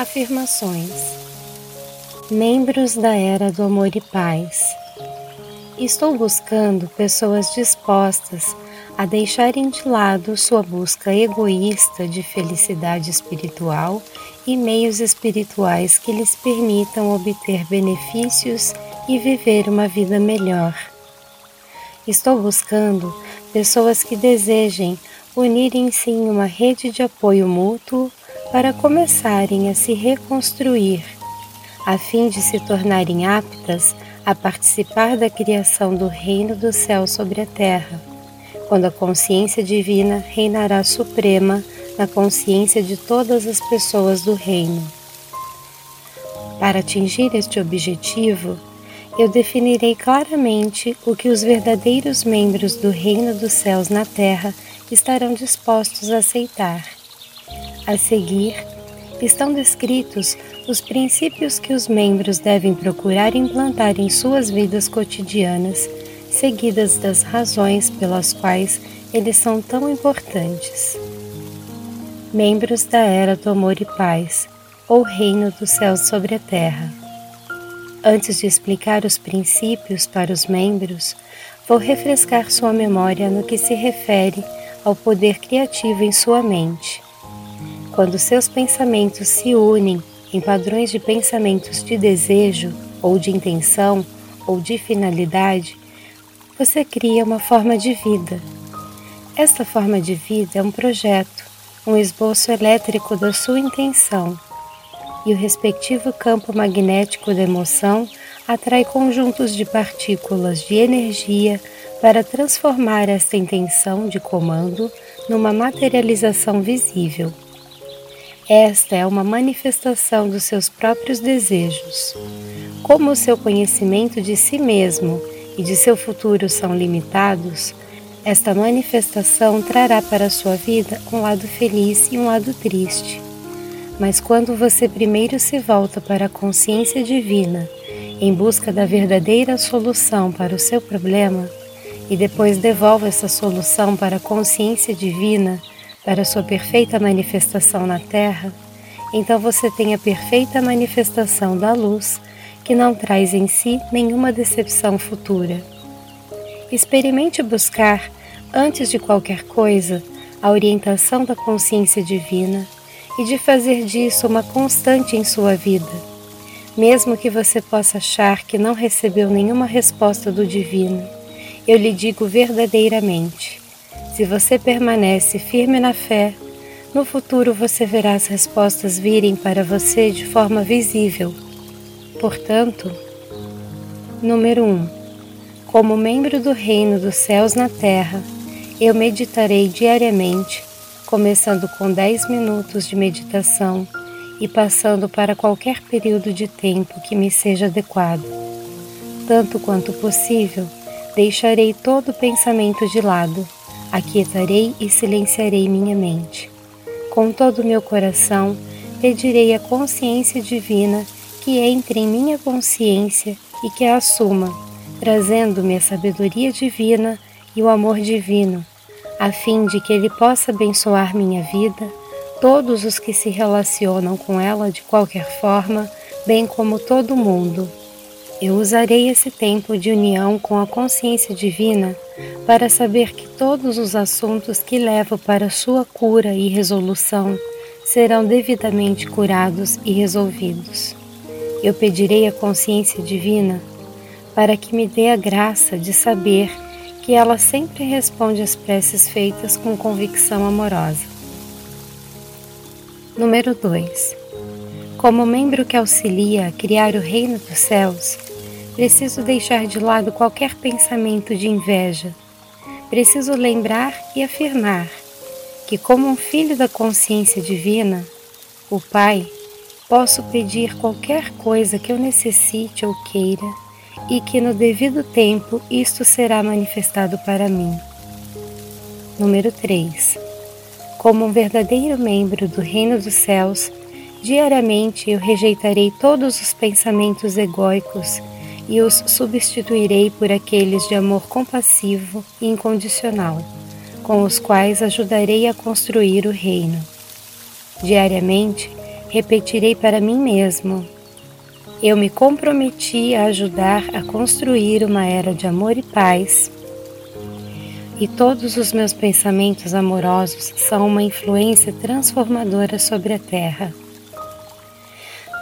Afirmações. Membros da Era do Amor e Paz. Estou buscando pessoas dispostas a deixarem de lado sua busca egoísta de felicidade espiritual e meios espirituais que lhes permitam obter benefícios e viver uma vida melhor. Estou buscando pessoas que desejem unirem-se em uma rede de apoio mútuo para começarem a se reconstruir, a fim de se tornarem aptas a participar da criação do reino do céu sobre a terra, quando a consciência divina reinará suprema na consciência de todas as pessoas do reino. Para atingir este objetivo, eu definirei claramente o que os verdadeiros membros do reino dos céus na terra estarão dispostos a aceitar a seguir, estão descritos os princípios que os membros devem procurar implantar em suas vidas cotidianas, seguidas das razões pelas quais eles são tão importantes. Membros da Era do Amor e Paz, ou Reino dos Céus sobre a Terra. Antes de explicar os princípios para os membros, vou refrescar sua memória no que se refere ao poder criativo em sua mente quando seus pensamentos se unem em padrões de pensamentos de desejo, ou de intenção, ou de finalidade, você cria uma forma de vida. Esta forma de vida é um projeto, um esboço elétrico da sua intenção, e o respectivo campo magnético da emoção atrai conjuntos de partículas de energia para transformar esta intenção de comando numa materialização visível. Esta é uma manifestação dos seus próprios desejos. Como o seu conhecimento de si mesmo e de seu futuro são limitados, esta manifestação trará para a sua vida um lado feliz e um lado triste. Mas quando você primeiro se volta para a consciência divina, em busca da verdadeira solução para o seu problema, e depois devolve essa solução para a consciência divina, para sua perfeita manifestação na Terra, então você tem a perfeita manifestação da luz que não traz em si nenhuma decepção futura. Experimente buscar, antes de qualquer coisa, a orientação da consciência divina e de fazer disso uma constante em sua vida. Mesmo que você possa achar que não recebeu nenhuma resposta do divino, eu lhe digo verdadeiramente: se você permanece firme na fé, no futuro você verá as respostas virem para você de forma visível. Portanto, número 1. Um, como membro do reino dos céus na terra, eu meditarei diariamente, começando com 10 minutos de meditação e passando para qualquer período de tempo que me seja adequado. Tanto quanto possível, deixarei todo pensamento de lado aquietarei e silenciarei minha mente. Com todo o meu coração, pedirei à consciência divina que entre em minha consciência e que a assuma, trazendo-me a sabedoria divina e o amor divino, a fim de que ele possa abençoar minha vida, todos os que se relacionam com ela de qualquer forma, bem como todo mundo. Eu usarei esse tempo de união com a consciência divina para saber que todos os assuntos que levo para sua cura e resolução serão devidamente curados e resolvidos. Eu pedirei à consciência divina para que me dê a graça de saber que ela sempre responde às preces feitas com convicção amorosa. Número 2. Como membro que auxilia a criar o reino dos céus, Preciso deixar de lado qualquer pensamento de inveja. Preciso lembrar e afirmar que, como um filho da consciência divina, o Pai, posso pedir qualquer coisa que eu necessite ou queira e que no devido tempo isto será manifestado para mim. Número 3. Como um verdadeiro membro do Reino dos Céus, diariamente eu rejeitarei todos os pensamentos egóicos e os substituirei por aqueles de amor compassivo e incondicional, com os quais ajudarei a construir o reino. Diariamente, repetirei para mim mesmo. Eu me comprometi a ajudar a construir uma era de amor e paz. E todos os meus pensamentos amorosos são uma influência transformadora sobre a Terra.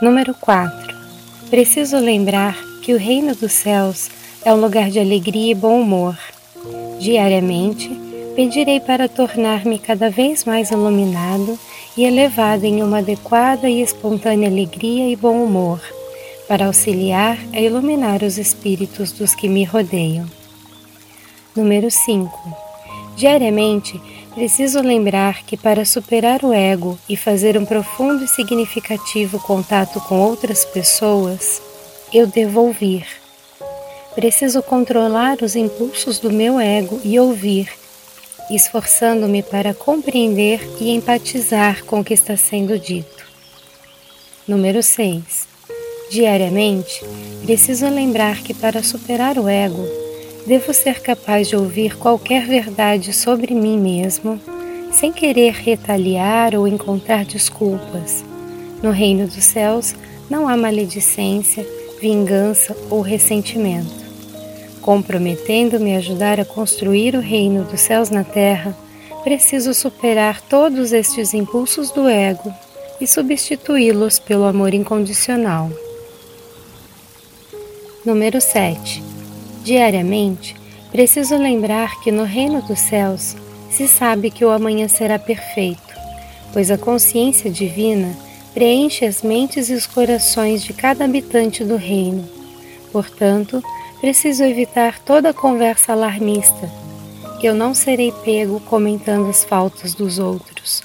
Número 4. Preciso lembrar que o reino dos céus é um lugar de alegria e bom humor. Diariamente, pedirei para tornar-me cada vez mais iluminado e elevado em uma adequada e espontânea alegria e bom humor, para auxiliar a iluminar os espíritos dos que me rodeiam. Número 5. Diariamente, preciso lembrar que para superar o ego e fazer um profundo e significativo contato com outras pessoas, eu devo ouvir. Preciso controlar os impulsos do meu ego e ouvir esforçando-me para compreender e empatizar com o que está sendo dito. Número 6. Diariamente, preciso lembrar que para superar o ego, devo ser capaz de ouvir qualquer verdade sobre mim mesmo, sem querer retaliar ou encontrar desculpas. No reino dos céus não há maledicência, vingança ou ressentimento comprometendo-me a ajudar a construir o reino dos céus na terra, preciso superar todos estes impulsos do ego e substituí-los pelo amor incondicional. Número 7. Diariamente, preciso lembrar que no reino dos céus se sabe que o amanhã será perfeito, pois a consciência divina preenche as mentes e os corações de cada habitante do reino. Portanto, Preciso evitar toda conversa alarmista. Eu não serei pego comentando as faltas dos outros.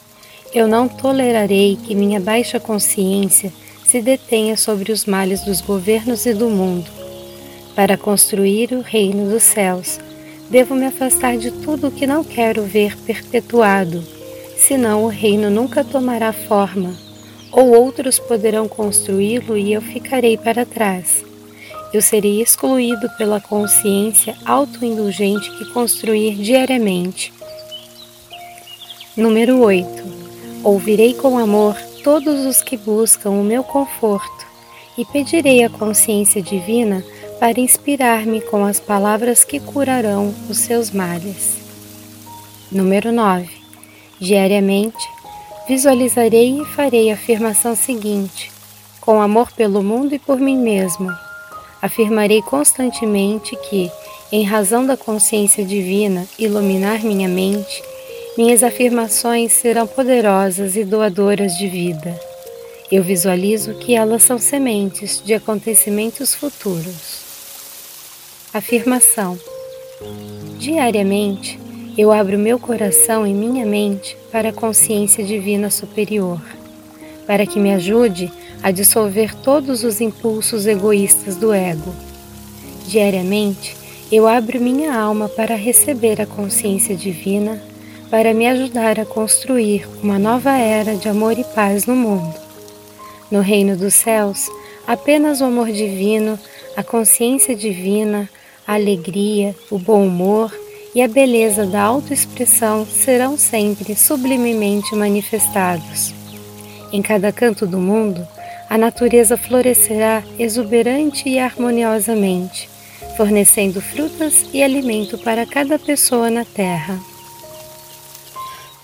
Eu não tolerarei que minha baixa consciência se detenha sobre os males dos governos e do mundo. Para construir o reino dos céus, devo me afastar de tudo o que não quero ver perpetuado, senão o reino nunca tomará forma, ou outros poderão construí-lo e eu ficarei para trás eu serei excluído pela consciência autoindulgente que construir diariamente. Número 8. Ouvirei com amor todos os que buscam o meu conforto e pedirei à consciência divina para inspirar-me com as palavras que curarão os seus males. Número 9. Diariamente, visualizarei e farei a afirmação seguinte: com amor pelo mundo e por mim mesmo afirmarei constantemente que, em razão da consciência divina iluminar minha mente, minhas afirmações serão poderosas e doadoras de vida. Eu visualizo que elas são sementes de acontecimentos futuros. Afirmação: Diariamente, eu abro meu coração e minha mente para a consciência divina superior, para que me ajude a dissolver todos os impulsos egoístas do ego. Diariamente, eu abro minha alma para receber a consciência divina, para me ajudar a construir uma nova era de amor e paz no mundo. No reino dos céus, apenas o amor divino, a consciência divina, a alegria, o bom humor e a beleza da autoexpressão serão sempre sublimemente manifestados. Em cada canto do mundo, a natureza florescerá exuberante e harmoniosamente, fornecendo frutas e alimento para cada pessoa na terra.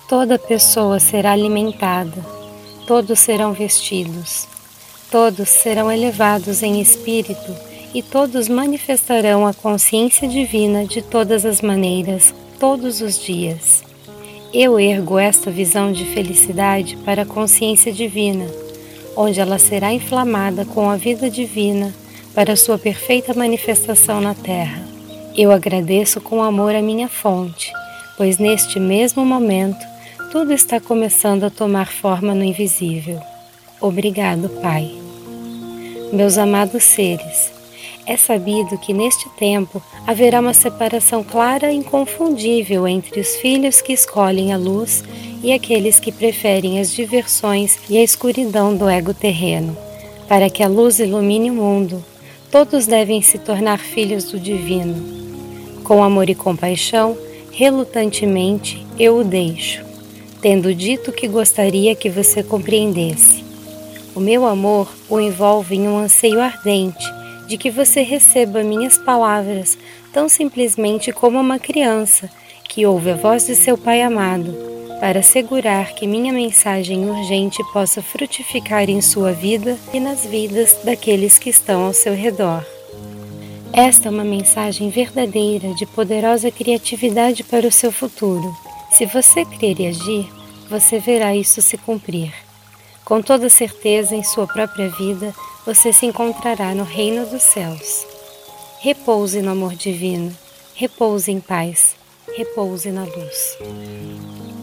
Toda pessoa será alimentada, todos serão vestidos, todos serão elevados em espírito e todos manifestarão a consciência divina de todas as maneiras, todos os dias. Eu ergo esta visão de felicidade para a consciência divina onde ela será inflamada com a vida divina para sua perfeita manifestação na terra. Eu agradeço com amor a minha fonte, pois neste mesmo momento tudo está começando a tomar forma no invisível. Obrigado, Pai. Meus amados seres, é sabido que neste tempo haverá uma separação clara e inconfundível entre os filhos que escolhem a luz e aqueles que preferem as diversões e a escuridão do ego terreno. Para que a luz ilumine o mundo, todos devem se tornar filhos do divino. Com amor e compaixão, relutantemente eu o deixo, tendo dito que gostaria que você compreendesse. O meu amor o envolve em um anseio ardente de que você receba minhas palavras tão simplesmente como uma criança que ouve a voz de seu Pai amado, para assegurar que minha mensagem urgente possa frutificar em sua vida e nas vidas daqueles que estão ao seu redor. Esta é uma mensagem verdadeira de poderosa criatividade para o seu futuro. Se você crer e agir, você verá isso se cumprir. Com toda certeza, em sua própria vida, você se encontrará no reino dos céus. Repouse no amor divino, repouse em paz, repouse na luz.